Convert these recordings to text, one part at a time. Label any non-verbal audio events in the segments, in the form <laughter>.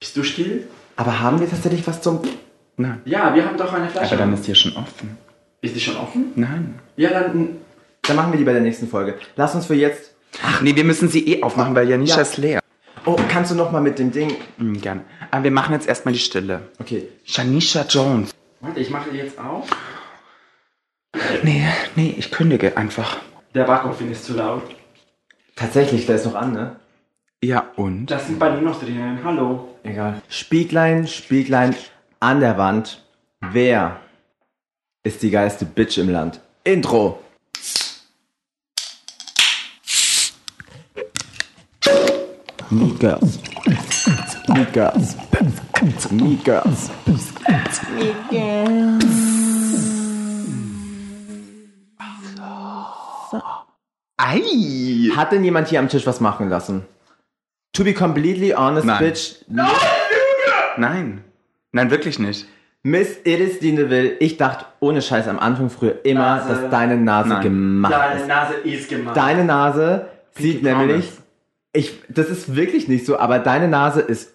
Bist du still? Aber haben wir tatsächlich was zum... Nein. Ja, wir haben doch eine Flasche. Aber dann ist hier schon offen. ist die schon offen? Nein. Ja, dann. Dann machen wir die bei der nächsten Folge. Lass uns für jetzt... Ach nee, wir müssen sie eh aufmachen, weil Janisha Ja. ist leer. Oh, kannst du noch mal mit dem Ding... Hm, gerne. Aber wir machen jetzt erstmal die Stille. Okay. Janisha Jones. Warte, ich mache die jetzt auf. Nee, nee, ich kündige einfach. Der Backofen ist zu laut. Tatsächlich, der ist noch an, ne? Ja, und? Da sind Baninos drinnen. Hallo. Egal. Spieglein, Spieglein an der Wand. Wer ist die geilste Bitch im Land? Intro. Meat Girls. Meat Girls. Meat Girls. Ei! Hat denn jemand hier am Tisch was machen lassen? To be completely honest, Nein. bitch. Nein. Nein, wirklich nicht. Miss Edith Dineville, ich dachte ohne Scheiß am Anfang früher immer, Nase. dass deine Nase Nein. gemacht Deine ist. Nase ist gemacht. Deine Nase sieht Promise. nämlich, ich, das ist wirklich nicht so, aber deine Nase ist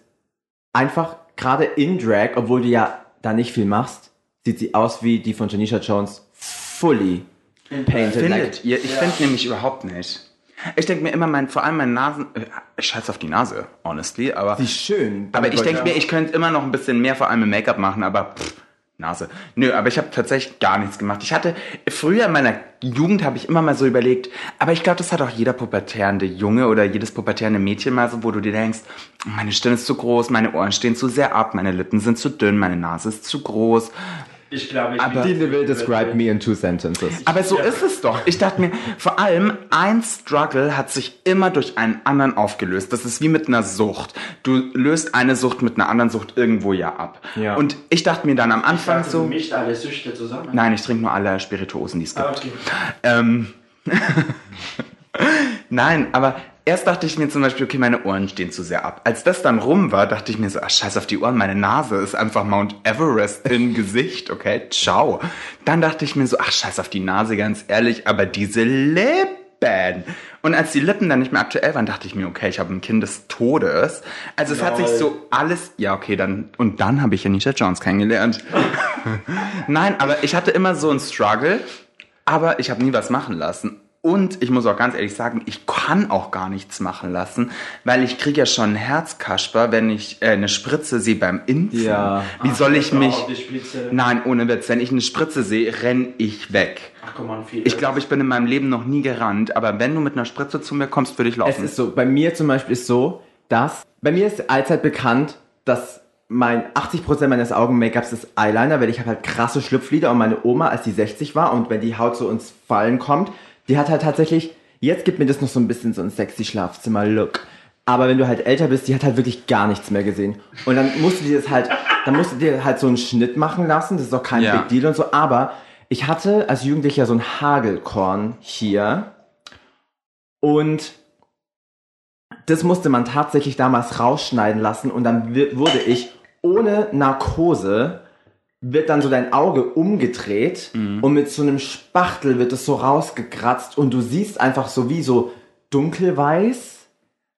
einfach gerade in Drag, obwohl du ja da nicht viel machst, sieht sie aus wie die von Janisha Jones fully painted. Findet ihr? Ich finde nämlich überhaupt nicht. Ich denke mir immer, mein, vor allem meine Nasen, äh, ich scheiß auf die Nase, honestly, aber, Sie ist schön. aber ich denke mir, ich könnte immer noch ein bisschen mehr vor allem im Make-up machen, aber pff, Nase. Nö, aber ich habe tatsächlich gar nichts gemacht. Ich hatte, früher in meiner Jugend habe ich immer mal so überlegt, aber ich glaube, das hat auch jeder pubertärende Junge oder jedes pubertärende Mädchen mal so, wo du dir denkst, meine Stirn ist zu groß, meine Ohren stehen zu sehr ab, meine Lippen sind zu dünn, meine Nase ist zu groß. Ich glaube, ich Aber- bin- Dineville describe me in two sentences. Aber so ist es doch. Ich dachte mir, vor allem ein Struggle hat sich immer durch einen anderen aufgelöst. Das ist wie mit einer Sucht. Du löst eine Sucht mit einer anderen Sucht irgendwo ja ab. Ja. Und ich dachte mir dann am Anfang Dachte, du so, mischt alle Süchte zusammen. nein, ich trinke nur alle Spirituosen, die es gibt. Ah, okay. Ähm, <laughs> Nein, aber erst dachte ich mir zum Beispiel, okay, meine Ohren stehen zu sehr ab. Als das dann rum war, dachte ich mir so, ach, scheiß auf die Ohren, meine Nase ist einfach Mount Everest im <laughs> Gesicht, okay, ciao. Dann dachte ich mir so, ach, scheiß auf die Nase, ganz ehrlich, aber diese Lippen. Und als die Lippen dann nicht mehr aktuell waren, dachte ich mir, okay, ich habe ein Kind des Todes. Also es hat sich so alles, ja, okay, dann, und dann habe ich Anisha Jones kennengelernt. <laughs> Nein, aber ich hatte immer so einen Struggle, aber ich habe nie was machen lassen. Und ich muss auch ganz ehrlich sagen, ich kann auch gar nichts machen lassen, weil ich kriege ja schon einen Herzkasper, wenn ich äh, eine Spritze sehe beim Impfen. Ja. Wie soll ich mich... Nein, ohne Witz. Wenn ich eine Spritze sehe, renn ich weg. Ach komm an, viel. Ich glaube, ich bin in meinem Leben noch nie gerannt, aber wenn du mit einer Spritze zu mir kommst, würde ich Es laufen. ist so, bei mir zum Beispiel ist so, dass, bei mir ist allzeit bekannt, dass mein 80% meines Augen-Make-ups ist Eyeliner, weil ich habe halt krasse Schlupflider und meine Oma, als die 60 war und wenn die Haut so ins Fallen kommt, die hat halt tatsächlich, jetzt gibt mir das noch so ein bisschen so ein sexy Schlafzimmer-Look. Aber wenn du halt älter bist, die hat halt wirklich gar nichts mehr gesehen. Und dann musst du dir das halt, dann musst du dir halt so einen Schnitt machen lassen, das ist auch kein Ja. Big Deal und so, aber ich hatte als Jugendlicher so ein Hagelkorn hier und das musste man tatsächlich damals rausschneiden lassen und dann wurde ich ohne Narkose wird dann so dein Auge umgedreht und mit so einem Spachtel wird es so rausgekratzt und du siehst einfach so wie so dunkelweiß,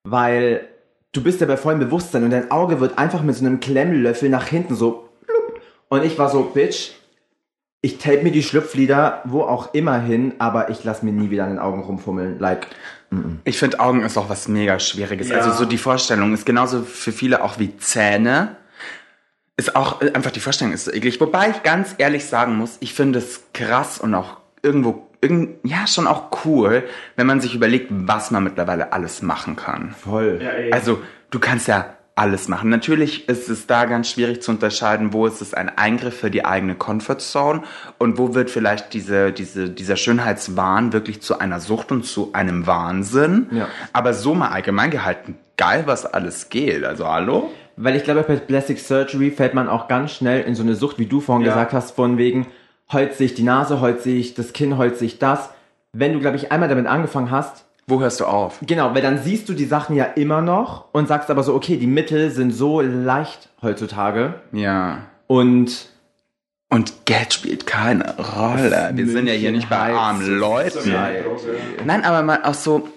weil du bist ja bei vollem Bewusstsein und dein Auge wird einfach mit so einem Klemmlöffel nach hinten so plupp. und ich war so, Bitch, ich tape mir die Schlupflider wo auch immer hin, aber ich lass mir nie wieder an den Augen rumfummeln, like Ich finde, Augen ist auch was mega Schwieriges. Ja. Also so die Vorstellung ist genauso für viele auch wie Zähne. Ist auch äh, einfach die Vorstellung ist so eklig. Wobei ich ganz ehrlich sagen muss, ich finde es krass und auch irgendwo, irgend, ja, schon auch cool, wenn man sich überlegt, was man mittlerweile alles machen kann. voll. Ja, ey. Also, du kannst ja alles machen. Natürlich ist es da ganz schwierig zu unterscheiden, wo ist es ein Eingriff für die eigene Comfortzone und wo wird vielleicht diese, diese, dieser Schönheitswahn wirklich zu einer Sucht und zu einem Wahnsinn. Ja. Aber so mal allgemein gehalten, geil, was alles geht. Also, hallo? Weil ich glaube, bei Plastic Surgery fällt man auch ganz schnell in so eine Sucht, wie du vorhin Ja. gesagt hast, von wegen, heute sehe ich die Nase, heute sehe ich das Kinn, heute sehe ich das. Wenn du, glaube ich, einmal damit angefangen hast, Wo hörst du auf? genau, weil dann siehst du die Sachen ja immer noch und sagst aber so, okay, die Mittel sind so leicht heutzutage Ja. und Und Geld spielt keine Rolle. Wir sind ja hier nicht bei armen Leuten. Nein, aber mal auch so.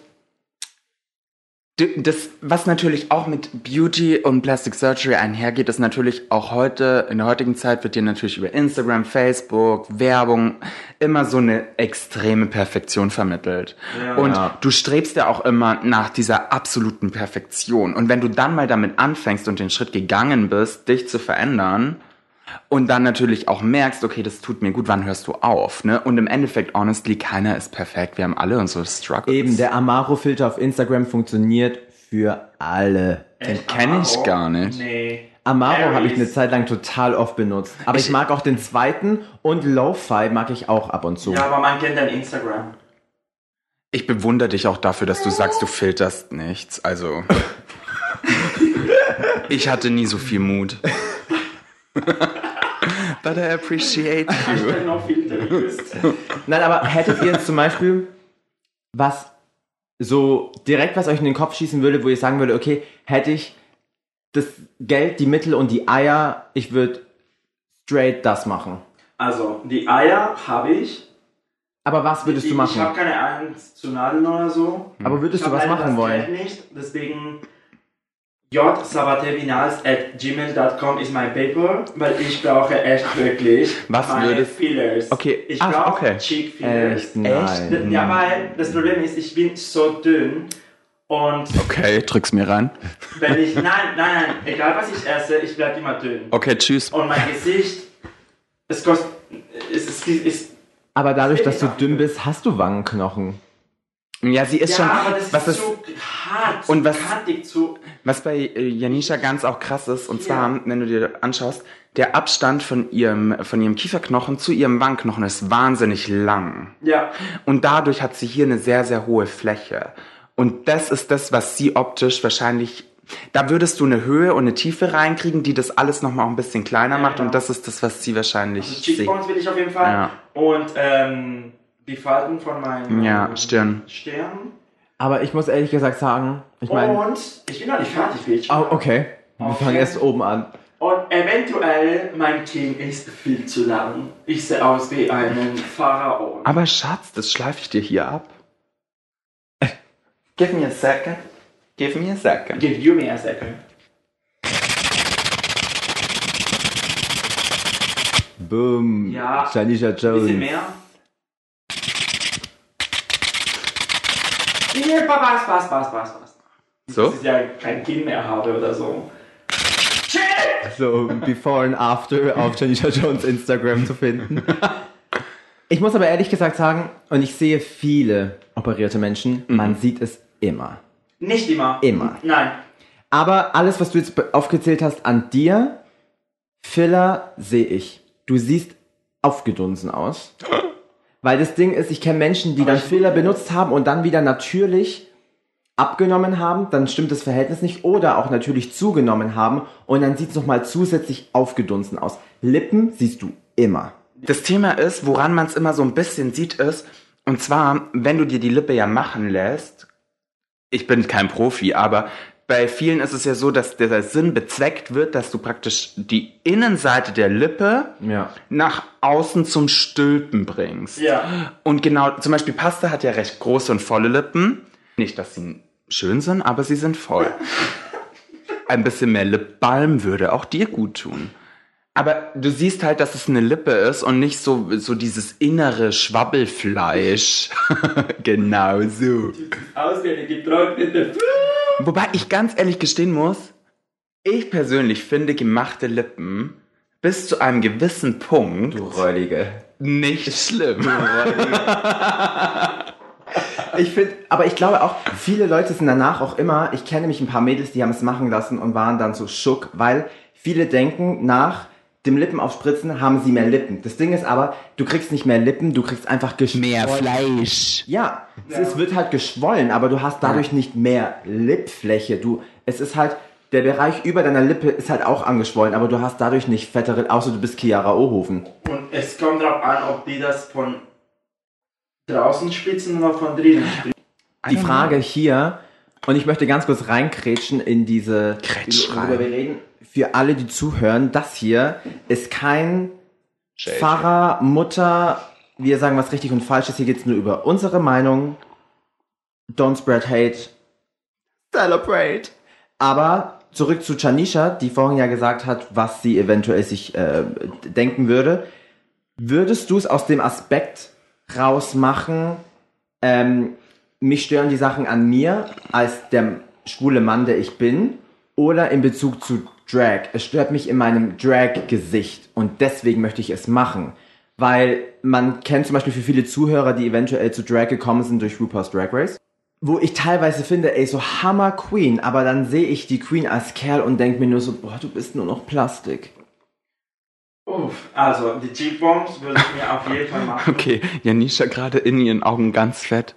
Das, was natürlich auch mit Beauty und Plastic Surgery einhergeht, ist natürlich auch heute, in der heutigen Zeit wird dir natürlich über Instagram, Facebook, Werbung immer so eine extreme Perfektion vermittelt. Ja. und du strebst ja auch immer nach dieser absoluten Perfektion. Und wenn du dann mal damit anfängst und den Schritt gegangen bist, dich zu verändern, und dann natürlich auch merkst, okay, das tut mir gut, wann hörst du auf, ne? Und im Endeffekt, honestly, keiner ist perfekt. Wir haben alle unsere Struggles. Eben, der Amaro-Filter auf Instagram funktioniert für alle. Echt? kenn ich gar nicht. Nee. Amaro habe ich eine Zeit lang total oft benutzt. Aber ich, Ich- mag auch den zweiten und Lo-Fi mag ich auch ab und zu. Ja, aber man kennt dein Instagram. Ich bewundere dich auch dafür, dass du sagst, du filterst nichts. Also. <laughs> ich hatte nie so viel Mut. <laughs> But I appreciate you. Noch Filter gelöst. <laughs> Nein, aber hättet ihr jetzt zum Beispiel was so direkt, was euch in den Kopf schießen würde, wo ihr sagen würde, okay, hätte ich das Geld, die Mittel und die Eier, ich würde straight das machen. Also, die Eier habe ich. Aber was würdest ich, du Ich habe machen? keine Angst zu Nadeln oder so. Aber würdest Ich du was machen wollen? Geld nicht, deswegen jsabatevinals at gmail.com ist mein Paper, weil ich brauche echt wirklich Was meine würdest- Fillers. Okay, Ich ach, brauche okay. Cheek Fillers. Echt? Nein. Ja, weil das Problem ist, ich bin so dünn und Okay, drück's mir rein. wenn ich, nein, nein, nein, egal was ich esse, ich bleibe immer dünn. Okay, tschüss. Und mein Gesicht, es kostet, es ist, ist Aber dadurch, dass du dünn bist, hast du Wangenknochen. Ja, sie ist ja, schon. aber das was ist ist, zu hart, Und was- kantig, zu, was bei äh, Janisha ganz auch krass ist, und zwar, Ja. wenn du dir anschaust, der Abstand von ihrem, von ihrem Kieferknochen zu ihrem Wangenknochen ist wahnsinnig lang. ja, Und dadurch hat sie hier eine sehr, sehr hohe Fläche. Und das ist das, was sie optisch wahrscheinlich. Da würdest du eine Höhe und eine Tiefe reinkriegen, die das alles nochmal ein bisschen kleiner Ja, macht. genau. Und das ist das, was sie wahrscheinlich also sieht. Cheekbones will ich auf jeden Fall. Ja. Und ähm, die Falten von meinem Ja, Stirn. Stirn. Aber ich muss ehrlich gesagt sagen, ich meine. Und ich bin noch nicht fertig, Bitch. Oh, okay. Wir Okay. fangen erst oben an. Und eventuell, mein Kinn ist viel zu lang. Ich sehe aus wie ein Pharaon. Aber Schatz, das schleife ich dir hier ab. Give me a second. Give me a second. Give you me a second. Boom. Ja. Janisha Ein bisschen Jones. mehr. Ja, passt, passt, passt, passt, passt. So? Dass ich ja kein Kinn mehr habe oder so. Shit! So, before and after auf Janisha Jones Instagram zu finden. Ich muss aber ehrlich gesagt sagen, und ich sehe viele operierte Menschen, man sieht es immer. Nicht immer. Immer. Nein. Aber alles, was du jetzt aufgezählt hast an dir, Filler sehe ich. Du siehst aufgedunsen aus. <laughs> Weil das Ding ist, ich kenne Menschen, die dann ich- Filler benutzt haben und dann wieder natürlich abgenommen haben, dann stimmt das Verhältnis nicht, oder auch natürlich zugenommen haben und dann sieht es nochmal zusätzlich aufgedunsen aus. Lippen siehst du immer. Das Thema ist, woran man es immer so ein bisschen sieht, ist, und zwar, wenn du dir die Lippe ja machen lässt, ich bin kein Profi, aber bei vielen ist es ja so, dass der Sinn bezweckt wird, dass du praktisch die Innenseite der Lippe Ja. nach außen zum Stülpen bringst. Ja. Und genau, zum Beispiel Pasta hat ja recht große und volle Lippen. Nicht, dass sie schön sind, aber sie sind voll. <laughs> Ein bisschen mehr Lipbalm würde auch dir gut tun. Aber du siehst halt, dass es eine Lippe ist und nicht so, so dieses innere Schwabbelfleisch. <laughs> genau so. Aus wie eine getrocknete Wobei ich ganz ehrlich gestehen muss, ich persönlich finde gemachte Lippen bis zu einem gewissen Punkt Räudige. nicht schlimm. Ich finde, aber ich glaube auch, viele Leute sind danach auch immer, ich kenne nämlich ein paar Mädels, die haben es machen lassen und waren dann so schock, weil viele denken, nach dem Lippenaufspritzen haben sie mehr Lippen. Das Ding ist aber, du kriegst nicht mehr Lippen, du kriegst einfach geschwollen. Fleisch. Ja, es ist, wird halt geschwollen, aber du hast dadurch nicht mehr Lippfläche. Du, es ist halt, der Bereich über deiner Lippe ist halt auch angeschwollen, aber du hast dadurch nicht fettere, außer du bist Chiara Ohofen. Und es kommt darauf an, ob die das von draußen spritzen oder von drinnen spritzen. Die Frage hier, und ich möchte ganz kurz reinkrätschen in diese, Kretsch worüber wir reden, für alle, die zuhören, das hier ist kein Pfarrer, Mutter, wir sagen, was richtig und falsch ist. Hier geht's nur über unsere Meinung. Don't spread hate. Celebrate. Aber zurück zu Chanisha, die vorhin ja gesagt hat, was sie eventuell sich äh, denken würde. Würdest du es aus dem Aspekt rausmachen, ähm, mich stören die Sachen an mir als der schwule Mann, der ich bin, oder in Bezug zu Drag? Es stört mich in meinem Drag-Gesicht und deswegen möchte ich es machen. Weil man kennt zum Beispiel für viele Zuhörer, die eventuell zu Drag gekommen sind durch RuPaul's Drag Race, wo ich teilweise finde, ey, so Hammer Queen, aber dann sehe ich die Queen als Kerl und denke mir nur so, boah, du bist nur noch Plastik. Uff, also die Cheekbones würde ich mir auf jeden Fall <laughs> machen. Okay, Janisha gerade in ihren Augen ganz fett.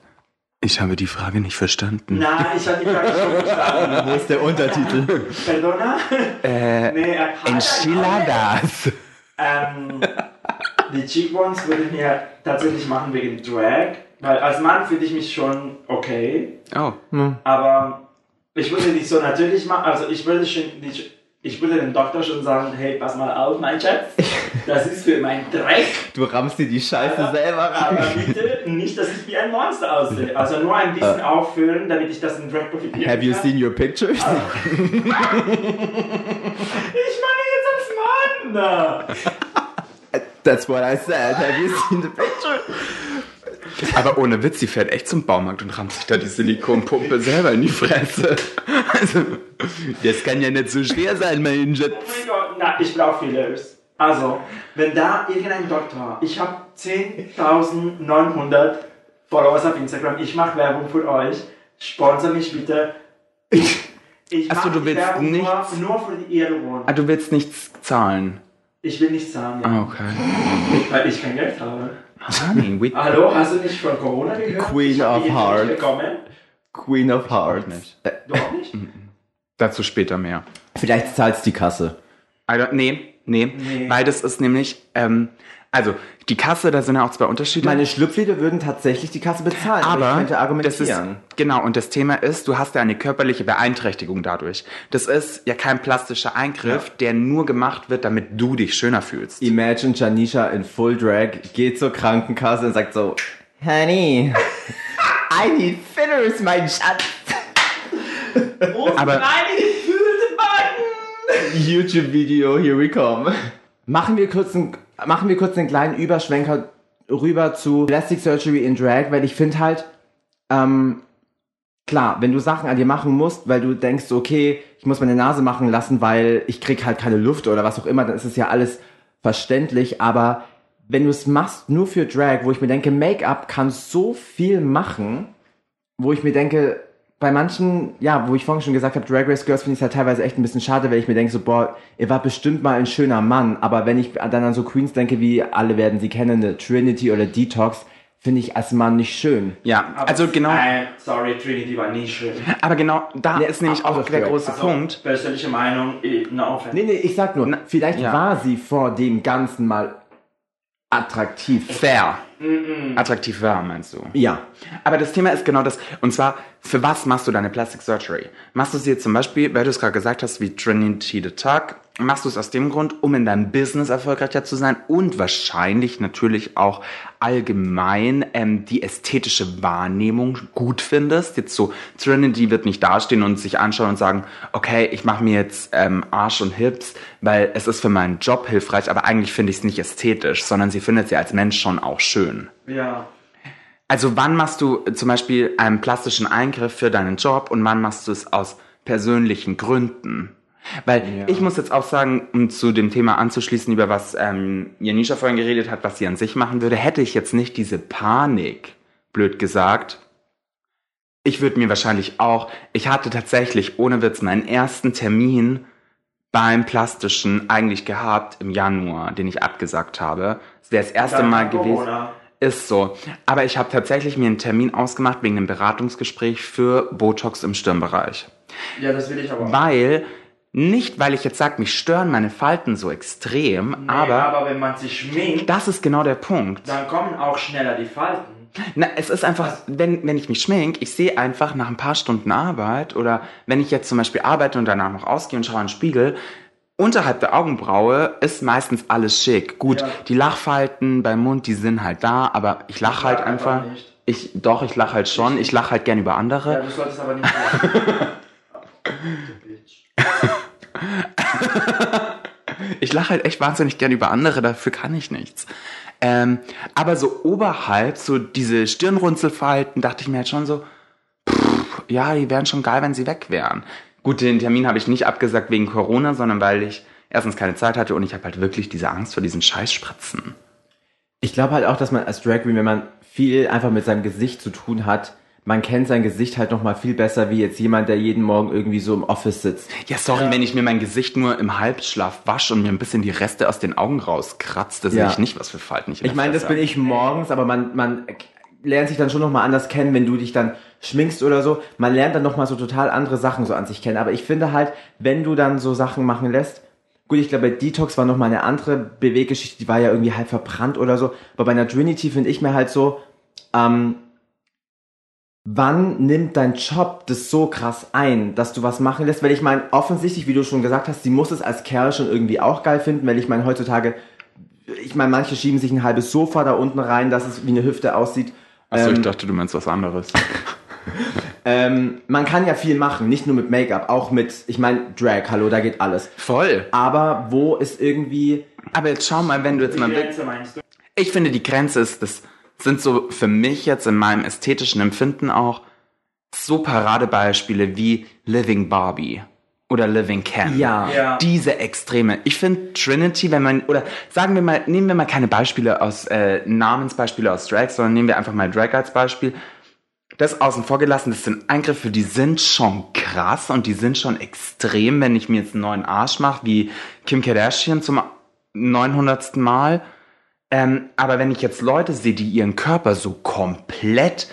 Ich habe die Frage nicht verstanden. Nein, ich hatte die Frage schon verstanden. Wo ist der Untertitel? Perdona? Äh, Nee, äh, Enchiladas. Ähm, die Cheekbones würde ich mir tatsächlich machen wegen Drag, weil als Mann finde ich mich schon okay, Oh. aber ich würde nicht so natürlich machen, also ich würde schon nicht, ich würde dem Doktor schon sagen, hey, pass mal auf, mein Schatz, das ist für mein Dreck, Du rammst dir die Scheiße selber aber rein. bitte nicht, dass ich wie ein Monster aussehe, also nur ein bisschen auffüllen, damit ich das in Drag profitieren Have you seen your pictures? Ich meine jetzt als Mann! That's what I said. Have you seen the picture? <laughs> Aber ohne Witz, sie fährt echt zum Baumarkt und rammt sich da die Silikonpumpe selber in die Fresse. <laughs> Also, das kann ja nicht so schwer sein, mein Schatz. Oh mein Gott, na, ich brauche Fillers. Also, wenn da irgendein Doktor, ich habe 10.900 Followers auf Instagram, ich mache Werbung für euch, sponsor mich bitte. Ich, ich Ach so, mache du willst Werbung nur, nichts- nur für die Ehrung. Ah, du willst nichts zahlen. Ich will nicht sagen, ja, Ah, okay. weil ich kein Geld habe. Honey, <laughs> Hallo, hast du nicht von Corona gehört? Queen of Hearts. Queen of Hearts. nicht. Äh, Du auch nicht? <laughs> Dazu später mehr. vielleicht zahlt's die Kasse. Also, nee, nee, Nee. Weil das ist nämlich, ähm, also die Kasse, da sind ja auch zwei Unterschiede. Meine Schlüpflieder würden tatsächlich die Kasse bezahlen. aber ich könnte das ist argumentieren. genau und das Thema ist, du hast ja eine körperliche Beeinträchtigung dadurch. Das ist ja kein plastischer Eingriff, der nur gemacht wird, damit du dich schöner fühlst. Imagine Janisha in Full Drag geht zur Krankenkasse und sagt so, Honey, <laughs> I need fillers, mein Schatz. Aber Meine gefühlte Backen! YouTube-Video, here we come. Machen wir kurz einen, machen wir kurz einen kleinen Überschwenker rüber zu Plastic Surgery in Drag, weil ich finde halt, ähm, klar, wenn du Sachen an dir machen musst, weil du denkst, okay, ich muss meine Nase machen lassen, weil ich krieg halt keine Luft oder was auch immer, dann ist es ja alles verständlich, aber wenn du es machst nur für Drag, wo ich mir denke, Make-up kann so viel machen, wo ich mir denke, bei manchen, ja, wo ich vorhin schon gesagt habe, Drag Race Girls finde ich es halt teilweise echt ein bisschen schade, weil ich mir denke so, boah, ihr war bestimmt mal ein schöner Mann, aber wenn ich dann an so Queens denke, wie alle werden sie kennen, eine Trinity oder Detox, finde ich als Mann nicht schön. ja, Aber- also genau, Nein, sorry, Trinity war nie schön. aber genau da Nee, ist nämlich auch of der große Also, Punkt. Persönliche Meinung, eh, no offense. Nee, nee, ich sag nur, vielleicht ja. war sie vor dem Ganzen mal attraktiv. Fair. Attraktiv war, meinst du? Ja. Aber das Thema ist genau das. Und zwar, für was machst du deine Plastic Surgery? Machst du sie jetzt zum Beispiel, weil du es gerade gesagt hast, wie Trinity the Tuck, machst du es aus dem Grund, um in deinem Business erfolgreicher zu sein und wahrscheinlich natürlich auch allgemein ähm, die ästhetische Wahrnehmung gut findest. Jetzt so, Trinity wird nicht dastehen und sich anschauen und sagen, okay, ich mache mir jetzt ähm, Arsch und Hips, weil es ist für meinen Job hilfreich, aber eigentlich finde ich es nicht ästhetisch, sondern sie findet sie als Mensch schon auch schön. Ja. Also wann machst du zum Beispiel einen plastischen Eingriff für deinen Job und wann machst du es aus persönlichen Gründen? Weil ich muss jetzt auch sagen, um zu dem Thema anzuschließen, über was ähm, Janisha vorhin geredet hat, was sie an sich machen würde, hätte ich jetzt nicht diese Panik, blöd gesagt. Ich würde mir wahrscheinlich auch, ich hatte tatsächlich ohne Witz meinen ersten Termin beim Plastischen eigentlich gehabt im Januar, den ich abgesagt habe. Das wäre das erste Dann Mal gewesen. Ist so. Aber ich habe tatsächlich mir einen Termin ausgemacht wegen einem Beratungsgespräch für Botox im Stirnbereich. Ja, das will ich aber. Weil, nicht weil ich jetzt sage, mich stören meine Falten so extrem, Nee, aber, aber wenn man sich schminkt, das ist genau der Punkt. dann kommen auch schneller die Falten. Na, es ist einfach, wenn, wenn ich mich schmink, ich sehe einfach nach ein paar Stunden Arbeit oder wenn ich jetzt zum Beispiel arbeite und danach noch ausgehe und schaue in den Spiegel, unterhalb der Augenbraue ist meistens alles schick. Gut, Ja. die Lachfalten beim Mund, die sind halt da, aber ich lache halt einfach. einfach nicht. Ich, doch, ich lache halt schon. Ich lache halt gern über andere. Ja, du solltest aber nicht lachen. <laughs> Ich lache halt echt wahnsinnig gern über andere, dafür kann ich nichts. Ähm, aber so oberhalb, so diese Stirnrunzelfalten, dachte ich mir halt schon so, pff, ja, die wären schon geil, wenn sie weg wären. Gut, den Termin habe ich nicht abgesagt wegen Corona, sondern weil ich erstens keine Zeit hatte und ich habe halt wirklich diese Angst vor diesen Scheißspritzen. Ich glaube halt auch, dass man als Drag Queen, wenn man viel einfach mit seinem Gesicht zu tun hat, man kennt sein Gesicht halt noch mal viel besser wie jetzt jemand, der jeden Morgen irgendwie so im Office sitzt. Ja, sorry, wenn ich mir mein Gesicht nur im Halbschlaf wasche und mir ein bisschen die Reste aus den Augen rauskratze, da sehe Ja. ich nicht, was für Falten ich Ich meine, das bin ich morgens, aber man, man lernt sich dann schon noch mal anders kennen, wenn du dich dann schminkst oder so. Man lernt dann noch mal so total andere Sachen so an sich kennen. Aber ich finde halt, wenn du dann so Sachen machen lässt, gut, ich glaube, bei Detox war noch mal eine andere Beweggeschichte, die war ja irgendwie halb verbrannt oder so. Aber bei einer Trinity finde ich mir halt so, ähm, wann nimmt dein Job das so krass ein, dass du was machen lässt? Weil ich meine, offensichtlich, wie du schon gesagt hast, sie muss es als Kerl schon irgendwie auch geil finden, weil ich meine, heutzutage, ich meine, manche schieben sich ein halbes Sofa da unten rein, dass es wie eine Hüfte aussieht. Achso, ich Ähm, dachte, du meinst was anderes. <laughs> ähm, man kann ja viel machen, nicht nur mit Make-up, auch mit, ich meine, Drag, hallo, da geht alles. Voll. Aber wo ist irgendwie, Aber jetzt schau mal, wenn du jetzt Die mal... Grenze meinst du? Ich finde, die Grenze ist, das sind so für mich jetzt in meinem ästhetischen Empfinden auch so Paradebeispiele wie Living Barbie oder Living Ken. Ja. Ja. Diese Extreme. Ich finde Trinity, wenn man, oder sagen wir mal, nehmen wir mal keine Beispiele aus, äh, Namensbeispiele aus Drag, sondern nehmen wir einfach mal Drag als Beispiel. Das außen vor gelassen, das sind Eingriffe, die sind schon krass und die sind schon extrem, wenn ich mir jetzt einen neuen Arsch mache, wie Kim Kardashian zum 900. Mal. Ähm, aber wenn ich jetzt Leute sehe, die ihren Körper so komplett,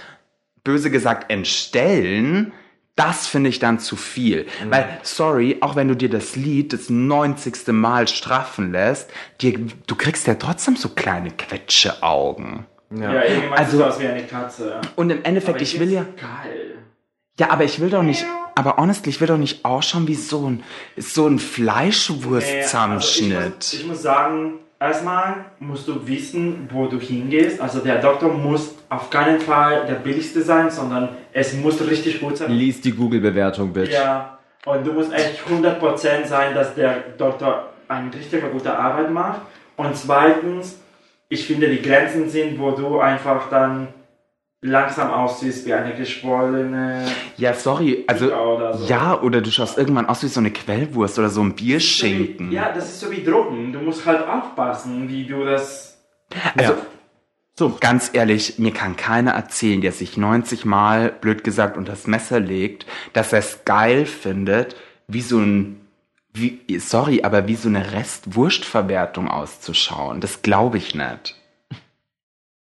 böse gesagt, entstellen, das finde ich dann zu viel. Weil, sorry, auch wenn du dir das Lied das 90. Mal straffen lässt, dir, du kriegst ja trotzdem so kleine Quetscheaugen. Ja, irgendwann Also- also, sieht aus wie eine Katze. Und im Endeffekt, Aber ich will ja, Geil. ja, aber ich will doch nicht, aber honestly, ich will doch nicht ausschauen wie so ein, so ein Fleischwurstzusammenschnitt. Also ich, muss, ich muss sagen, erstmal musst du wissen, wo du hingehst. Also der Doktor muss auf keinen Fall der billigste sein, sondern es muss richtig gut sein. lies die Google-Bewertung, Bitch. Ja, und du musst echt 100% sein, dass der Doktor eine richtig gute Arbeit macht. Und zweitens, ich finde, die Grenzen sind, wo du einfach dann langsam aussiehst wie eine geschwollene Ja, sorry, also, oder so. ja, oder du schaust irgendwann aus wie so eine Quellwurst oder so ein Bierschinken. Ja, das ist so wie Drogen. Du musst halt aufpassen, wie du das. Also, Ja. so, ganz ehrlich, mir kann keiner erzählen, der sich 90 Mal, blöd gesagt, unter das Messer legt, dass er es geil findet, wie so ein, wie, sorry, aber wie so eine Restwurstverwertung auszuschauen. Das glaube ich nicht.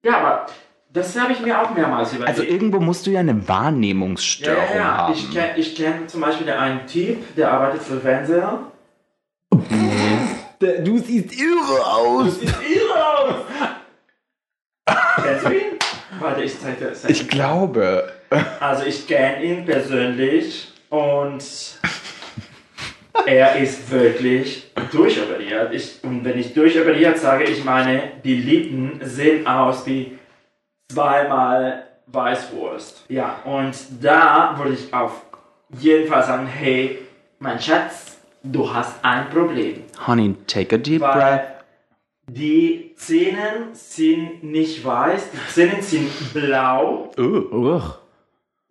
Ja, aber das habe ich mir auch mehrmals überlegt. Also irgendwo musst du ja eine ja, Wahrnehmungsstörung ja, ja. haben. Ich kenne ich kenn zum Beispiel einen Typ, der arbeitet für Fernseher. Du siehst irre aus. sieht irre aus! Kennst du ihn? Warte, ich zeig dir. ich glaube. Also ich kenne ihn persönlich und er ist wirklich durchoperiert. Ich, und wenn ich durchoperiert sage, ich meine, die Lippen sehen aus wie zweimal Weißwurst. Ja, und da würde ich auf jeden Fall sagen, hey, mein Schatz, du hast ein Problem. Honey, take a deep breath. Weil die Zähne sind nicht weiß, die Zähne sind blau. Uch.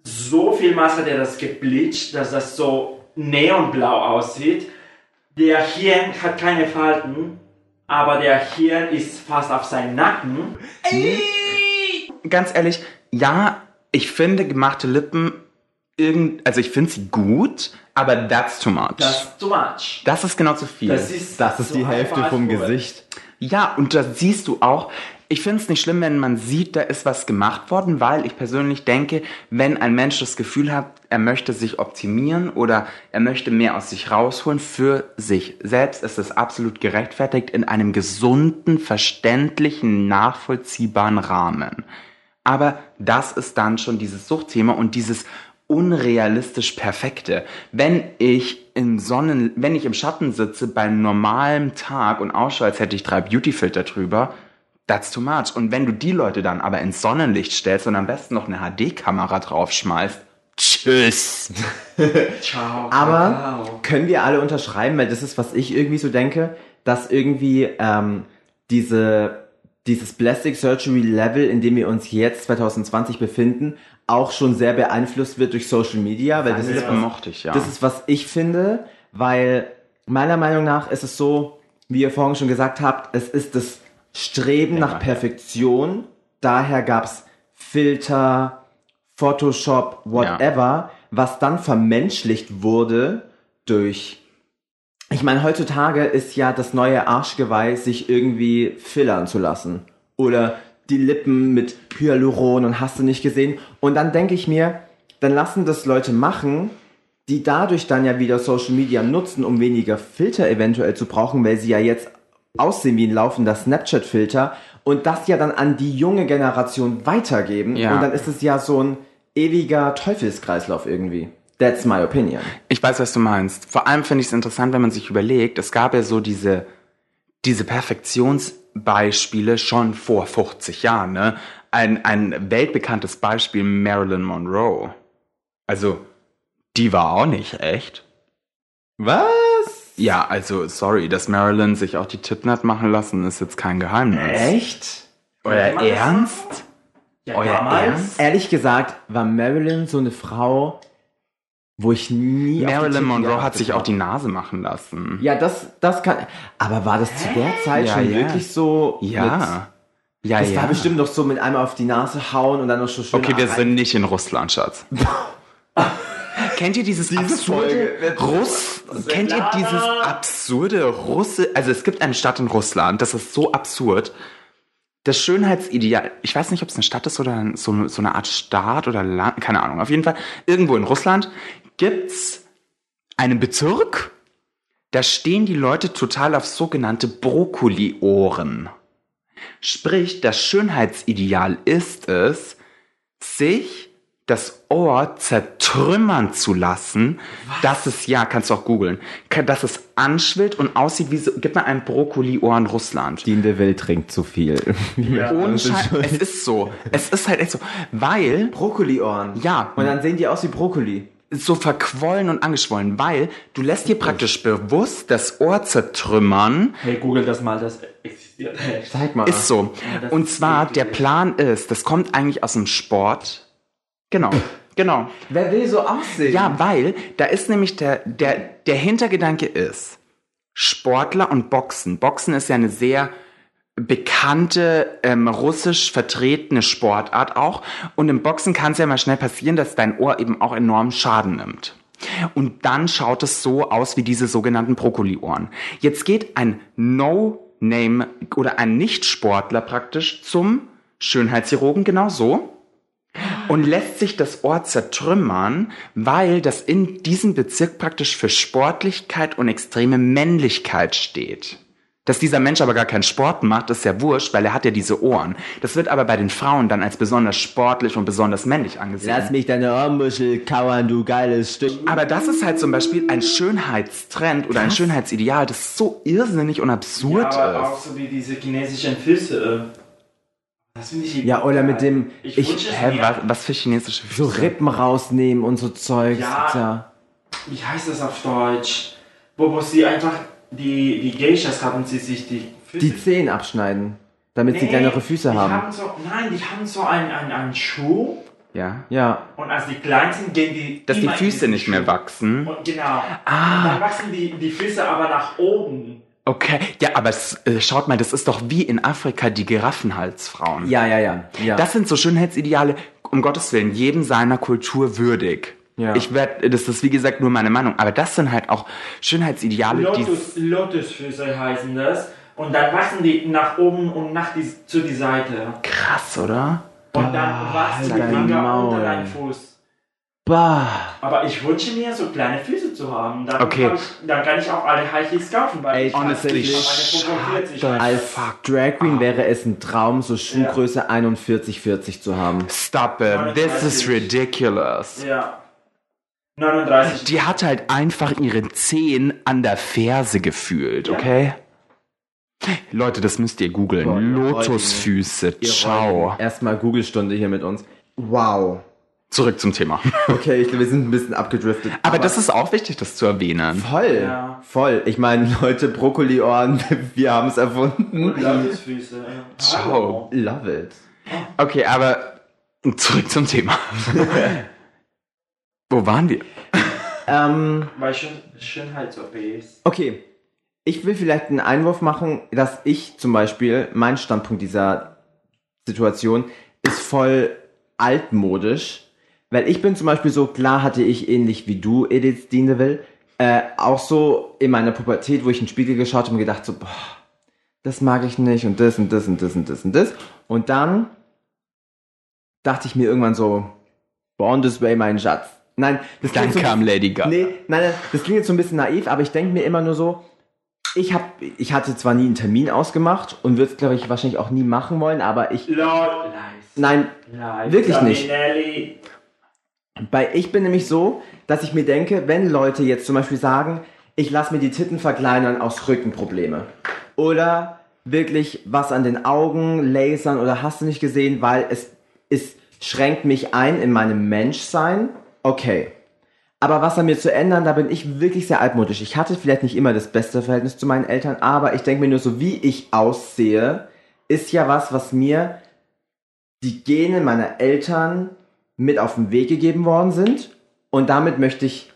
So viel Maß hat er das gebleicht, dass das so neonblau aussieht. Der Hirn hat keine Falten, aber der Hirn ist fast auf seinem Nacken. Ganz ehrlich, ja, ich finde gemachte Lippen irgend, also ich finde sie gut, aber that's too much. Das ist too much. Das ist genau zu viel. Das ist, Das ist so die Hälfte vom Wurst. Gesicht. ja, und da siehst du auch, ich finde es nicht schlimm, wenn man sieht, da ist was gemacht worden, weil ich persönlich denke, wenn ein Mensch das Gefühl hat, er möchte sich optimieren oder er möchte mehr aus sich rausholen für sich selbst, ist es absolut gerechtfertigt in einem gesunden, verständlichen, nachvollziehbaren Rahmen. Aber das ist dann schon dieses Suchtthema und dieses unrealistisch Perfekte. Wenn ich im Sonnen, wenn ich im Schatten sitze bei normalem Tag und ausschaue, als hätte ich drei Beautyfilter drüber, that's too much. Und wenn du die Leute dann aber ins Sonnenlicht stellst und am besten noch eine HD-Kamera draufschmeißt, tsch, Tschüss. <laughs> Ciao. Aber können wir alle unterschreiben, weil das ist, was ich irgendwie so denke, dass irgendwie ähm, diese, dieses Plastic Surgery Level, in dem wir uns jetzt 2020 befinden, auch schon sehr beeinflusst wird durch Social Media, weil das ist, Das mochte ich, ja. das ist, was ich finde, weil meiner Meinung nach ist es so, wie ihr vorhin schon gesagt habt, es ist das Streben nach Perfektion. Daher gab's Filter, Photoshop, whatever, was dann vermenschlicht wurde durch ich meine, heutzutage ist ja das neue Arschgeweih, sich irgendwie fillern zu lassen. Oder die Lippen mit Hyaluron und hast du nicht gesehen. Und dann denke ich mir, dann lassen das Leute machen, die dadurch dann ja wieder Social Media nutzen, um weniger Filter eventuell zu brauchen, weil sie ja jetzt aussehen wie ein laufender Snapchat-Filter und das ja dann an die junge Generation weitergeben. Ja. Und dann ist es ja so ein ewiger Teufelskreislauf irgendwie. That's my opinion. Ich weiß, was du meinst. Vor allem finde ich es interessant, wenn man sich überlegt, es gab ja so diese, diese Perfektionsbeispiele schon vor 50 Jahren, ne? Ein, ein weltbekanntes Beispiel, Marilyn Monroe. Also, die war auch nicht echt. Was? Ja, also, sorry, dass Marilyn sich auch die Titten hat machen lassen, ist jetzt kein Geheimnis. Echt? Euer Ernst? Ja, Euer damals? Ernst? Ehrlich gesagt war Marilyn so eine Frau, wo ich nie. Marilyn Monroe hat sich auch die Nase machen lassen. Ja, das, das kann. Aber war das zu der Zeit Ja, schon ja. wirklich so? Ja. Ja, Mit, das ja. war bestimmt noch so mit einmal auf die Nase hauen und dann noch so schön. Okay, wir rein- sind nicht in Russland, Schatz. <laughs> Kennt ihr dieses Folge absurde Russ? Kennt ihr dieses absurde Russe? Also es gibt eine Stadt in Russland, das ist so absurd. Das Schönheitsideal, ich weiß nicht, ob es eine Stadt ist oder so, so eine Art Staat oder Land, keine Ahnung. Auf jeden Fall, irgendwo in Russland gibt's einen Bezirk, da stehen die Leute total auf sogenannte Brokkoli-Ohren. Sprich, das Schönheitsideal ist es, sich das Ohr zertrümmern zu lassen, dass es, ja, kannst du auch googeln, dass es anschwillt und aussieht wie so, gib mal ein Brokkoli-Ohr in Russland. Dean DeVille trinkt zu viel. <laughs> Ja. Ohne Scheiß, es ist so. Es ist halt echt so. Weil Brokkoli-Ohren. Ja. Und dann sehen die aus wie Brokkoli. So verquollen und angeschwollen, weil du lässt dir praktisch bewusst das Ohr zertrümmern. Hey, google das mal, das existiert. <laughs> Zeig mal. Ist so. Ja, Und zwar, der Plan ist, das kommt eigentlich aus dem Sport. Genau, genau. Wer will so aussehen? Ja, weil da ist nämlich der, der, der Hintergedanke ist, Sportler und Boxen. Boxen ist ja eine sehr bekannte, ähm, russisch vertretene Sportart auch. Und im Boxen kann es ja mal schnell passieren, dass dein Ohr eben auch enorm Schaden nimmt. Und dann schaut es so aus wie diese sogenannten Brokkoli-Ohren. Jetzt geht ein No-Name oder ein Nicht-Sportler praktisch zum Schönheitschirurgen genau so und lässt sich das Ohr zertrümmern, weil das in diesem Bezirk praktisch für Sportlichkeit und extreme Männlichkeit steht. Dass dieser Mensch aber gar keinen Sport macht, ist ja wurscht, weil er hat ja diese Ohren. Das wird aber bei den Frauen dann als besonders sportlich und besonders männlich angesehen. Lass mich deine Ohrmuschel kauern, du geiles Stück. aber das ist halt zum Beispiel ein Schönheitstrend oder ein Schönheitsideal, das so irrsinnig und absurd Ja, aber auch ist. so wie diese chinesischen Füße. Das finde ich Ja, oder mit dem, Ich, ich, Hä, was, was für chinesische so Füße? Rippen rausnehmen und so Zeugs. Ja. Ja. Wie heißt das auf Deutsch? Wo, wo sie einfach, die, die Geishas haben sie sich die Füße... Die Zehen abschneiden, damit sie Nee, kleinere Füße die haben. so, nein, die haben so einen, einen, einen Schuh Ja. Ja. und als die klein sind, gehen die Dass die Füße nicht mehr wachsen. Und genau. Ah. Und dann wachsen die, die Füße aber nach oben. Okay, ja, aber es, äh, schaut mal, das ist doch wie in Afrika die Giraffenhalsfrauen. Ja, ja, ja. ja. Das sind so Schönheitsideale, um Gottes Willen, jedem seiner Kultur würdig. Ja. Ich werde, das ist wie gesagt nur meine Meinung, aber das sind halt auch Schönheitsideale, die Lotus, Lotusfüße heißen das. Und dann wachsen die nach oben und nach die, zu die Seite. krass, oder? Und dann wachsen die Finger unter deinen Fuß. bah. Aber ich wünsche mir, so kleine Füße zu haben. Dann, Okay. kann, ich, dann kann ich auch alle High Heels kaufen, weil Ey, ich honestly, meine 45 shut the Als Drag Queen wäre es ein Traum, so Schuhgröße 41, 40 zu haben. Stop it, this is 39. ridiculous. Ja. 39. Die hat halt einfach ihre Zehen an der Ferse gefühlt, okay? Leute, das müsst ihr googeln. Lotusfüße, Ihr ciao. Erstmal Google-Stunde hier mit uns. Wow. Zurück zum Thema. <laughs> Okay, ich glaube, wir sind ein bisschen abgedriftet. Aber, das ist auch wichtig, das zu erwähnen. voll, Ja. voll. Ich meine, Leute, Brokkoli-Ohren, <laughs> wir haben es erfunden. Lamsfüße. Ciao. Love it. Okay, aber zurück zum Thema. <laughs> Wo waren wir? <laughs> Ähm, Bei Schön Schönheits-OPs. okay. Ich will vielleicht einen Einwurf machen, dass ich zum Beispiel, mein Standpunkt dieser Situation ist voll altmodisch. Weil ich bin zum Beispiel so, klar hatte ich ähnlich wie du, Edith Dieneville, äh, auch so in meiner Pubertät, wo ich in den Spiegel geschaut habe und gedacht so, boah, das mag ich nicht und das und das und das und das und das. Und dann dachte ich mir irgendwann so, born this way, mein Schatz. Nein, das Dann klingt so, kam Lady Gaga. Nee, nein, das klingt jetzt so ein bisschen naiv, aber ich denke mir immer nur so, ich hab, ich hatte zwar nie einen Termin ausgemacht und würde es, glaube ich, wahrscheinlich auch nie machen wollen, aber ich, Lord, lies. nein, Lies. Wirklich nicht. Nelly. Bei ich bin nämlich so, dass ich mir denke, wenn Leute jetzt zum Beispiel sagen, ich lasse mir die Titten verkleinern aus Rückenprobleme oder wirklich was an den Augen, Lasern oder hast du nicht gesehen, weil es, es schränkt mich ein in meinem Menschsein, okay. Aber was an mir zu ändern, da bin ich wirklich sehr altmodisch. Ich hatte vielleicht nicht immer das beste Verhältnis zu meinen Eltern, aber ich denke mir nur so, wie ich aussehe, ist ja was, was mir die Gene meiner Eltern mit auf den Weg gegeben worden sind und damit möchte ich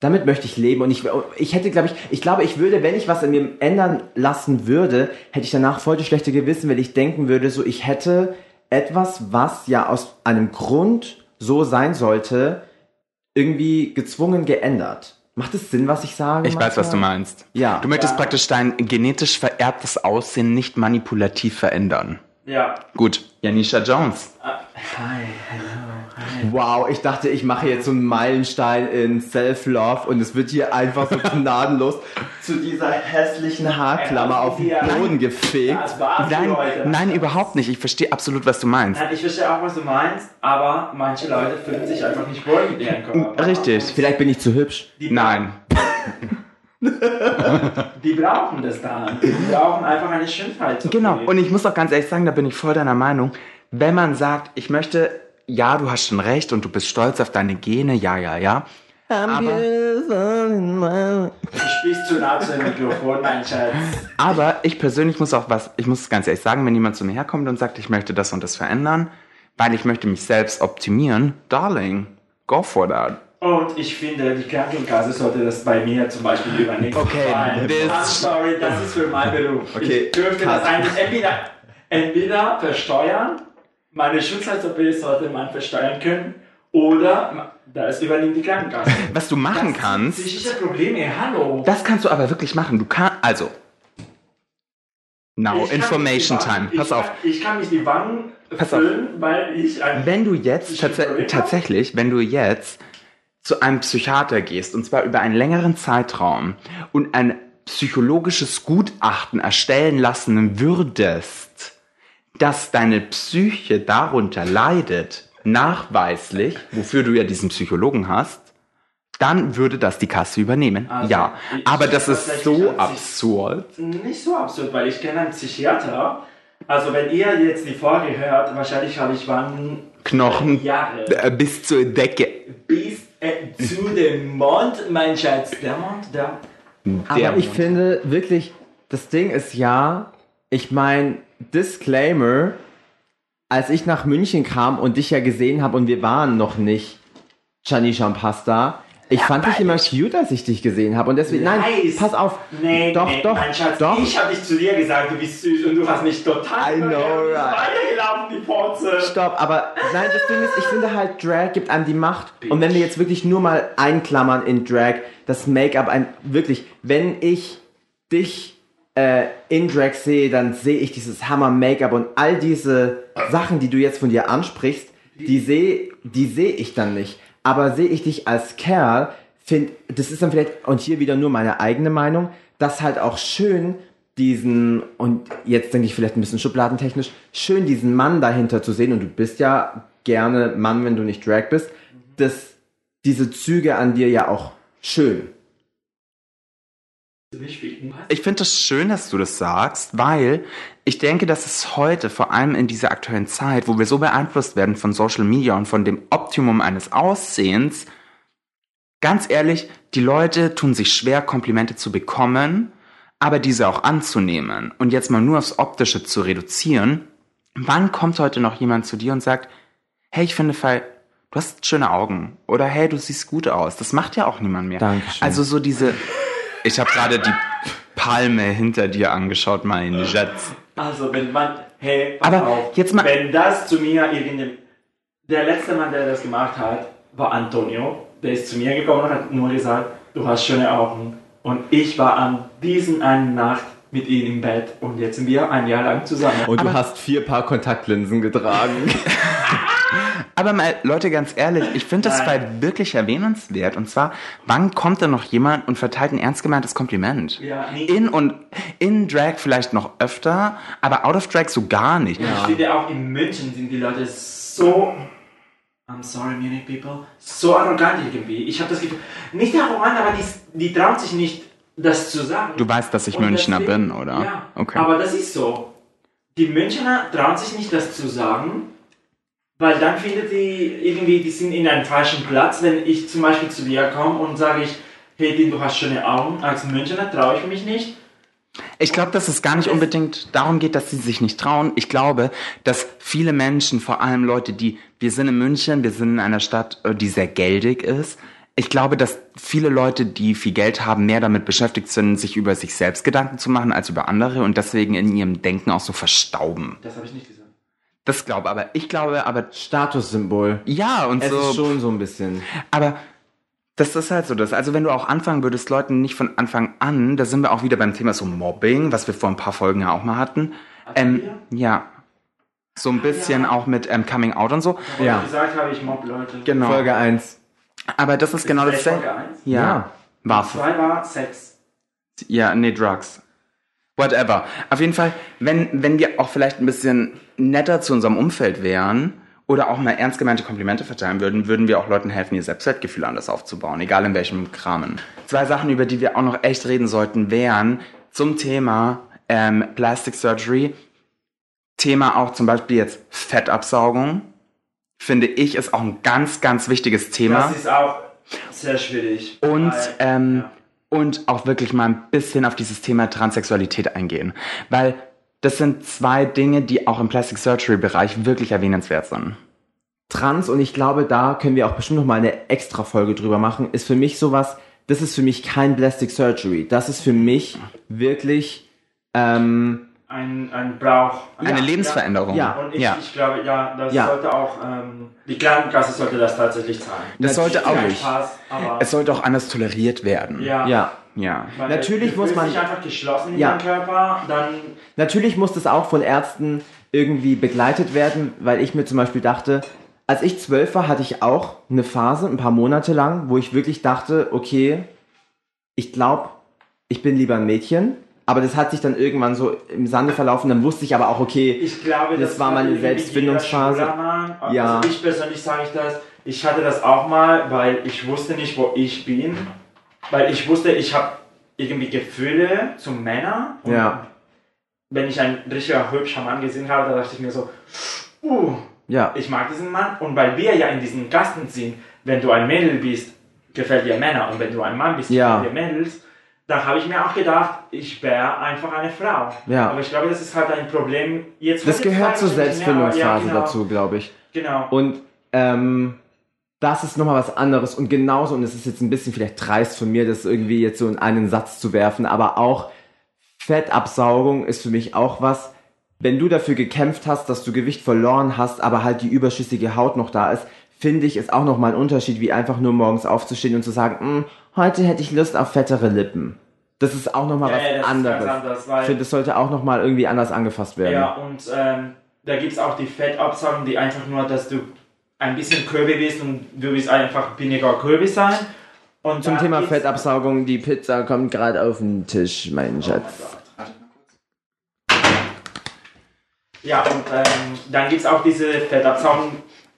damit möchte ich leben und ich ich hätte glaube ich ich glaube ich würde wenn ich was an mir ändern lassen würde hätte ich danach voll das schlechte Gewissen weil ich denken würde so ich hätte etwas was ja aus einem Grund so sein sollte irgendwie gezwungen geändert macht es Sinn was ich sage Ich weiß, was du meinst. Ja. Du möchtest Ja. praktisch dein genetisch vererbtes Aussehen nicht manipulativ verändern. Ja. Gut, Janisha Jones. Hi, hello, hi. Wow, ich dachte, ich mache jetzt so einen Meilenstein in Self-Love und es wird hier einfach so <laughs> gnadenlos zu dieser hässlichen Haarklammer auf den Boden gefegt. Für Nein, nein, überhaupt nicht. Ich verstehe absolut, was du meinst. Nein, ich verstehe auch, was du meinst, aber manche Leute fühlen sich einfach nicht wohl mit ihrem Körper. Richtig. Vielleicht bin ich zu hübsch. Die, Nein. <laughs> <laughs> Die brauchen das dann. Die brauchen einfach eine Schönheit. Genau. Und ich muss auch ganz ehrlich sagen, da bin ich voll deiner Meinung. Wenn man sagt, ich möchte, ja, du hast schon recht und du bist stolz auf deine Gene, ja, ja, ja. Aber, Du sprichst zu nah zu dem Mikrofon, mein Schatz. aber ich persönlich muss auch was, ich muss ganz ehrlich sagen, wenn jemand zu mir herkommt und sagt, ich möchte das und das verändern, weil ich möchte mich selbst optimieren, darling, go for that. Und ich finde, die Krankenkasse sollte das bei mir zum Beispiel übernehmen. Okay, Weil, this- I'm sorry, das ist für meinen Beruf. Okay, ich dürfte das eigentlich entweder, entweder versteuern, meine Schulzeit-OP sollte man versteuern können, oder das übernimmt die Krankenkasse. Was du machen Das kannst, psychische Probleme, hallo. das kannst du aber wirklich machen. Du kannst, also, now, Ich information time, pass ich auf. Kann, ich kann nicht die Wangen Pass auf. füllen, weil ich ein... Wenn du jetzt tats tatsächlich, wenn du jetzt zu einem Psychiater gehst, und zwar über einen längeren Zeitraum, und ein psychologisches Gutachten erstellen lassen würdest, dass deine Psyche darunter leidet, nachweislich, wofür du ja diesen Psychologen hast, dann würde das die Kasse übernehmen. Also, ja, aber das ist so absurd. Nicht so absurd, weil ich kenne einen Psychiater. Also wenn ihr jetzt die Folge hört, wahrscheinlich habe ich Wangen Knochen Jahre. äh, bis zur Decke. Bis äh, zu dem Mond, mein Schatz. Der Mond, der... Aber Der ich finde wirklich, das Ding ist ja, ich meine, Disclaimer, als ich nach München kam und dich ja gesehen habe und wir waren noch nicht Chani Champasta, ich fand dich immer cute, als ich dich gesehen habe und deswegen, nein, Nice. pass auf, Nee, doch, nee, doch, mein Schatz, doch, ich habe dich zu dir gesagt, du bist süß und du hast mich total I know, right. weitergelaufen, die Porze. Stopp, aber nein, das Ding ist, ich finde halt, Drag gibt einem die Macht. Und wenn wir jetzt wirklich nur mal einklammern in Drag, das Make-up ein, wirklich, wenn ich dich äh, in Drag sehe, dann sehe ich dieses Hammer-Make-up und all diese Sachen, die du jetzt von dir ansprichst, die sehe die sehe ich dann nicht. Aber sehe ich dich als Kerl, finde, das ist dann vielleicht, und hier wieder nur meine eigene Meinung, das halt auch schön, diesen, und jetzt denke ich vielleicht ein bisschen schubladentechnisch, schön diesen Mann dahinter zu sehen, und du bist ja gerne Mann, wenn du nicht Drag bist, das, diese Züge an dir ja auch schön. Ich finde es das schön, dass du das sagst, weil ich denke, dass es heute, vor allem in dieser aktuellen Zeit, wo wir so beeinflusst werden von Social Media und von dem Optimum eines Aussehens, ganz ehrlich, die Leute tun sich schwer, Komplimente zu bekommen, aber diese auch anzunehmen. Und jetzt mal nur aufs Optische zu reduzieren. Wann kommt heute noch jemand zu dir und sagt, hey, ich finde, Fall, du hast schöne Augen. Oder hey, du siehst gut aus. Das macht ja auch niemand mehr. Dankeschön. Also so diese, ich habe gerade die Palme hinter dir angeschaut, mein Schatz. Also wenn man, hey, pass Aber auf, jetzt mal- wenn das zu mir irgendein, der letzte Mann, der das gemacht hat, war Antonio. Der ist zu mir gekommen und hat nur gesagt, du hast schöne Augen. Und ich war an diesen einen Nacht mit ihm im Bett und jetzt sind wir ein Jahr lang zusammen. Und du hast vier Paar Kontaktlinsen getragen. <laughs> Aber mal, Leute, ganz ehrlich, ich finde das Nein. bei wirklich erwähnenswert. Und zwar, wann kommt da noch jemand und verteilt ein ernst gemeintes Kompliment? Ja, nie. In und in Drag vielleicht noch öfter, aber out of Drag so gar nicht. Ich finde auch in München sind die Leute so, I'm sorry Munich people, so arrogant irgendwie. Ich habe das Gefühl, nicht arrogant, aber die, die trauen sich nicht, das zu sagen. Du weißt, dass ich Und Münchner deswegen- bin, oder? Ja, Okay. aber das ist so. Die Münchner trauen sich nicht, das zu sagen, weil dann findet die irgendwie, die sind in einem falschen Platz. Wenn ich zum Beispiel zu dir komme und sage ich, hey, du hast schöne Augen, als Münchner traue ich mich nicht. Ich glaube, dass es gar nicht unbedingt darum geht, dass sie sich nicht trauen. Ich glaube, dass viele Menschen, vor allem Leute, die, wir sind in München, wir sind in einer Stadt, äh, die sehr geldig ist. Ich glaube, dass viele Leute, die viel Geld haben, mehr damit beschäftigt sind, sich über sich selbst Gedanken zu machen als über andere und deswegen in ihrem Denken auch so verstauben. Das habe ich nicht gesagt. Das glaube aber. Ich glaube aber, Statussymbol. ja, und Es so. ist schon so ein bisschen. Aber das ist halt so das. Also wenn du auch anfangen würdest, Leuten nicht von Anfang an, da sind wir auch wieder beim Thema so Mobbing, was wir vor ein paar Folgen ja auch mal hatten. Ähm, ja. So ein bisschen auch mit ähm, Coming Out und so. Und Ja. gesagt habe ich Mob Leute. Genau. Folge 1. Aber das ist genau vielleicht das. Folge eins? Ja. Ja. War Zwei war Sex. Ja, nee, Drugs. Whatever. Auf jeden Fall, wenn, wenn wir auch vielleicht ein bisschen netter zu unserem Umfeld wären oder auch mal ernst gemeinte Komplimente verteilen würden, würden wir auch Leuten helfen, ihr Selbstwertgefühl anders aufzubauen, egal in welchem Rahmen. Zwei Sachen, über die wir auch noch echt reden sollten, wären zum Thema ähm, Plastic Surgery, Thema auch zum Beispiel jetzt Fettabsaugung, finde ich, ist auch ein ganz, ganz wichtiges Thema. Das ist auch sehr schwierig. Und, ähm, ja. und auch wirklich mal ein bisschen auf dieses Thema Transsexualität eingehen. Weil das sind zwei Dinge, die auch im Plastic Surgery Bereich wirklich erwähnenswert sind. Trans und ich glaube, da können wir auch bestimmt noch mal eine extra Folge drüber machen, ist für mich sowas, das ist für mich kein Plastic Surgery. Das ist für mich wirklich, ähm, ein, ein Brauch. Eine Lebensveränderung. Ja. Und ich, Ja. ich glaube, ja, das Ja. sollte auch, ähm, die Krankenkasse sollte das tatsächlich zahlen. Das sollte auch nicht. Spaß, aber Es sollte auch anders toleriert werden. ja. ja. Ja. Weil Natürlich muss man- dich einfach geschlossen in Ja. deinem Körper, dann Natürlich muss das auch von Ärzten irgendwie begleitet werden, weil ich mir zum Beispiel dachte, als ich zwölf war, hatte ich auch eine Phase, ein paar Monate lang, wo ich wirklich dachte, okay, ich glaube, ich bin lieber ein Mädchen. Aber das hat sich dann irgendwann so im Sande verlaufen. Dann wusste ich aber auch, okay, ich glaube, Das war hat meine Selbstfindungsphase. Ja. Also ich persönlich sage ich das, ich hatte das auch mal, weil ich wusste nicht, wo ich bin. Weil ich wusste, ich habe irgendwie Gefühle zu Männern. Und Ja. Wenn ich einen richtiger hübscher Mann gesehen habe, da dachte ich mir so, uh, ja, ich mag diesen Mann. Und weil wir ja in diesen Gasten sind, wenn du ein Mädel bist, gefällt dir Männer. Und wenn du ein Mann bist, Ja. gefällt dir Mädels. Da habe ich mir auch gedacht, ich wäre einfach eine Frau. Ja. Aber ich glaube, das ist halt ein Problem. Jetzt das gehört zur Selbstfindungsphase ja, genau, dazu, glaube ich. Genau. Und ähm, das ist nochmal was anderes. Und genauso, und es ist jetzt ein bisschen vielleicht dreist von mir, das irgendwie jetzt so in einen Satz zu werfen, aber auch Fettabsaugung ist für mich auch was, wenn du dafür gekämpft hast, dass du Gewicht verloren hast, aber halt die überschüssige Haut noch da ist, finde ich, ist auch nochmal ein Unterschied, wie einfach nur morgens aufzustehen und zu sagen, "Mm, heute hätte ich Lust auf fettere Lippen. Das ist auch nochmal Ja, was ja, das ist anderes. ganz anders, weil- ich finde, das sollte auch nochmal irgendwie anders angefasst werden. Ja, und ähm, da gibt es auch die Fettabsaugung, die einfach nur, dass du ein bisschen Körbe bist und du willst einfach weniger Körbe sein. Und Zum Thema Fettabsaugung, die Pizza kommt gerade auf den Tisch, mein Oh mein Schatz. Gott. Ja, und ähm, dann gibt es auch diese Fettabsaugung,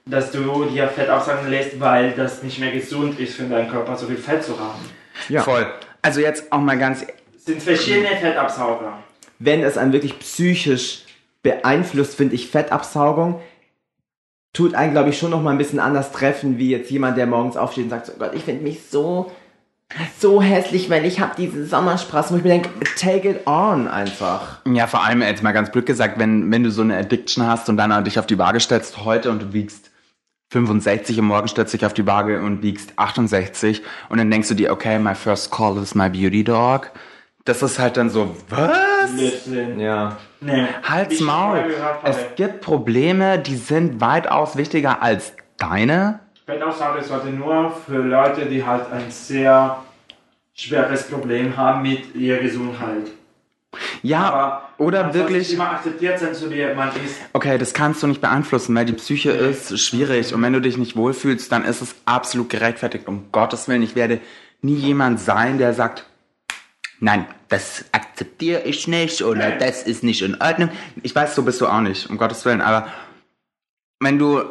dass du dir Fett absaugen lässt, weil das nicht mehr gesund ist für deinen Körper, so viel Fett zu haben. Ja. Voll. Also jetzt auch mal ganz Es sind verschiedene Fettabsauger. wenn es einen wirklich psychisch beeinflusst, finde ich Fettabsaugung tut einen, glaube ich, schon noch mal ein bisschen anders treffen, wie jetzt jemand, der morgens aufsteht und sagt, oh Gott, ich finde mich so, so hässlich, weil ich habe diese Sommersprasse, wo ich mir denke, take it on einfach. Ja, vor allem jetzt mal ganz blöd gesagt, wenn, wenn du so eine Addiction hast und dann dich auf die Waage stellst heute und du wiegst 65 und morgen stellst dich auf die Waage und wiegst 68 und dann denkst du dir, okay, my first call is my beauty dog. Das ist halt dann so, was? Blödsinn. Ja. Nee. Halt's ich Maul. Es gibt Probleme, die sind weitaus wichtiger als deine. Fettaussage sollte nur für Leute, die halt ein sehr schweres Problem haben mit ihrer Gesundheit. Ja, Aber oder man wirklich. immer akzeptiert sein, so wie man ist. Okay, das kannst du nicht beeinflussen, weil die Psyche ist schwierig und wenn du dich nicht wohlfühlst, dann ist es absolut gerechtfertigt. Um Gottes Willen, ich werde nie jemand sein, der sagt, nein, das akzeptiere ich nicht oder das ist nicht in Ordnung. Ich weiß, so bist du auch nicht, um Gottes Willen, aber wenn du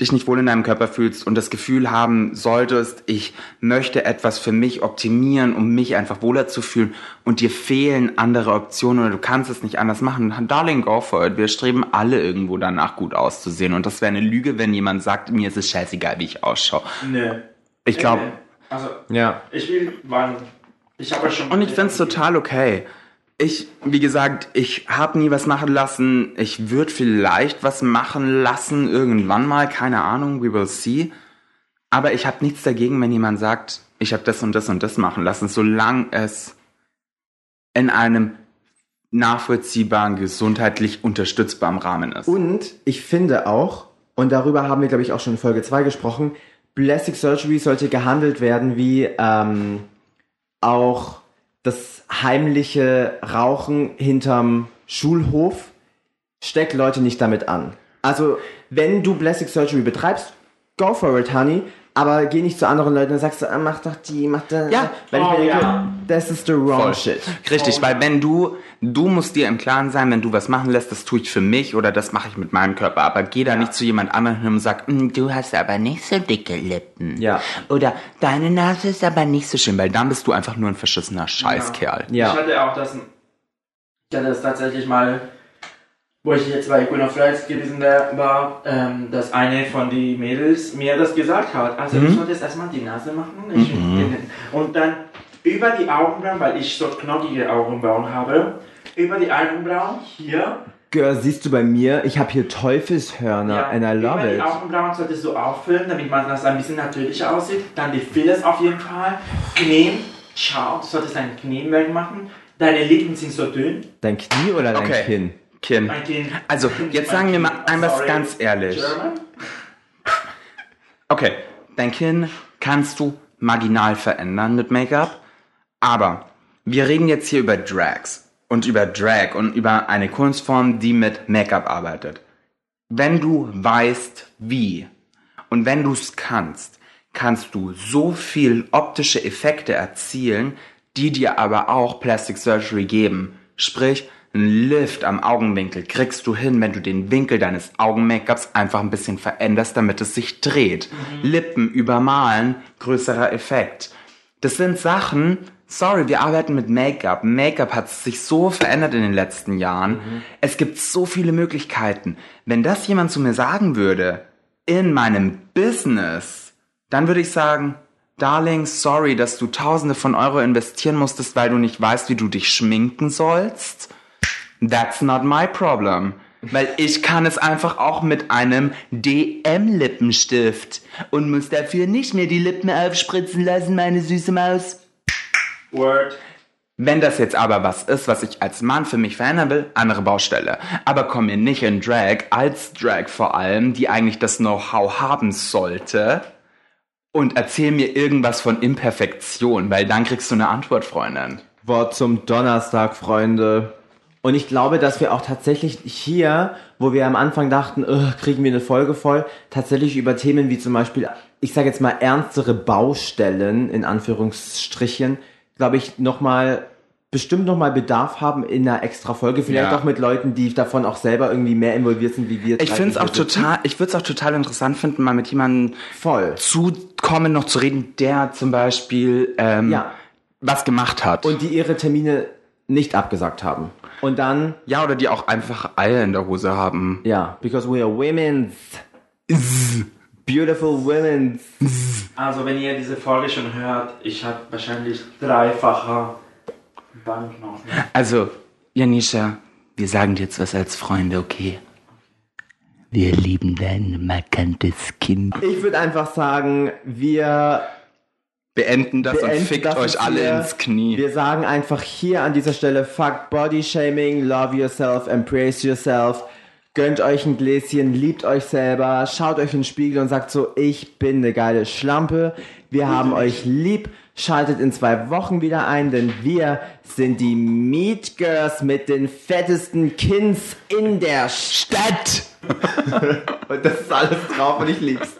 dich nicht wohl in deinem Körper fühlst und das Gefühl haben solltest, ich möchte etwas für mich optimieren, um mich einfach wohler zu fühlen und dir fehlen andere Optionen oder du kannst es nicht anders machen, dann darling, go for it. Wir streben alle irgendwo danach gut auszusehen und das wäre eine Lüge, wenn jemand sagt, mir ist es scheißegal, wie ich ausschaue. Nee. Ich glaube, Nee. Also, Ja. ich will, weil ich habe schon. Und ich find's total okay. Ich, wie gesagt, ich habe nie was machen lassen. Ich würde vielleicht was machen lassen, irgendwann mal, keine Ahnung, we will see. Aber ich habe nichts dagegen, wenn jemand sagt, ich habe das und das und das machen lassen, solange es in einem nachvollziehbaren, gesundheitlich unterstützbaren Rahmen ist. Und ich finde auch, und darüber haben wir, glaube ich, auch schon in Folge 2 gesprochen, Plastic Surgery sollte gehandelt werden wie ähm, auch das heimliche Rauchen hinterm Schulhof. Steck Leute nicht damit an. Also, wenn du Plastic Surgery betreibst, go for it, honey. Aber geh nicht zu anderen Leuten und sagst, ah, mach doch die, mach das. Ja. Weil ich Oh, mir denke, ja. das ist the wrong Voll. shit. Richtig, weil wenn du, du musst dir im Klaren sein, wenn du was machen lässt, das tue ich für mich oder das mache ich mit meinem Körper. Aber geh da nicht zu jemand anderem hin und sag, "Mm, du hast aber nicht so dicke Lippen. Ja. Oder deine Nase ist aber nicht so schön, weil dann bist du einfach nur ein verschissener Scheißkerl. Ja. Ich hatte auch das, ich hatte das tatsächlich mal, wo ich jetzt bei Equino Flights gewesen war, ähm, dass eine von den Mädels mir das gesagt hat. Also Mhm. du solltest erstmal die Nase machen. Ich, Und dann über die Augenbrauen, weil ich so knockige Augenbrauen habe, über die Augenbrauen hier, Girl, siehst du bei mir, ich habe hier Teufelshörner and I love über die it. Augenbrauen solltest du auffüllen, damit man das ein bisschen natürlicher aussieht. Dann die Fillers auf jeden Fall. Knien, schau, du solltest dein Knie wegmachen. Deine Lippen sind so dünn. Dein Knie oder dein Okay. Kinn? Kinn. Also, jetzt sagen wir mal ein was ganz ehrlich. Okay, dein Kinn kannst du marginal verändern mit Make-up, aber wir reden jetzt hier über Drags und über Drag und über eine Kunstform, die mit Make-up arbeitet. Wenn du weißt, wie und wenn du es kannst, kannst du so viel optische Effekte erzielen, die dir aber auch Plastic Surgery geben. Sprich, ein Lift am Augenwinkel kriegst du hin, wenn du den Winkel deines Augen-Make-ups einfach ein bisschen veränderst, damit es sich dreht. Lippen übermalen, größerer Effekt. Das sind Sachen, sorry, wir arbeiten mit Make-up. Make-up hat sich so verändert in den letzten Jahren. Es gibt so viele Möglichkeiten. Wenn das jemand zu mir sagen würde, in meinem Business, dann würde ich sagen, Darling, sorry, dass du Tausende von Euro investieren musstest, weil du nicht weißt, wie du dich schminken sollst. That's not my problem. Weil ich kann es einfach auch mit einem DM-Lippenstift und muss dafür nicht mehr die Lippen aufspritzen lassen, meine süße Maus. Word. Wenn das jetzt aber was ist, was ich als Mann für mich verändern will, andere Baustelle. Aber komm mir nicht in Drag, als Drag vor allem, die eigentlich das Know-how haben sollte, und erzähl mir irgendwas von Imperfektion, weil dann kriegst du eine Antwort, Freundin. Wort zum Donnerstag, Freunde. Und ich glaube, dass wir auch tatsächlich hier, wo wir am Anfang dachten, "Ugh, kriegen wir eine Folge voll, tatsächlich über Themen wie zum Beispiel, ich sage jetzt mal ernstere Baustellen, in Anführungsstrichen, glaube ich, nochmal, bestimmt nochmal Bedarf haben in einer extra Folge. Vielleicht Ja. auch mit Leuten, die davon auch selber irgendwie mehr involviert sind, wie wir. Ich finde es auch total, ich würde es auch total interessant finden, mal mit jemandem Voll. zu kommen, noch zu reden, der zum Beispiel ähm, Ja. was gemacht hat. Und die ihre Termine nicht abgesagt haben. Und dann, Ja, oder die auch einfach Eier in der Hose haben. ja, because we are women's. Beautiful women's. Also wenn ihr diese Folge schon hört, ich habe wahrscheinlich dreifacher Banknoten. Also, Janisha, wir sagen dir jetzt was als Freunde, okay? Wir lieben dein markantes Kind. Ich würde einfach sagen, wir Beenden das beenden und fickt das euch alle hier. ins Knie. Wir sagen einfach hier an dieser Stelle, fuck Body Shaming, love yourself, embrace yourself. Gönnt euch ein Gläschen, liebt euch selber, schaut euch in den Spiegel und sagt so, ich bin eine geile Schlampe. Wir haben euch lieb. Schaltet in zwei Wochen wieder ein, denn wir sind die Meat Girls mit den fettesten Kins in der Stadt. <laughs> und das ist alles drauf und ich lieb's.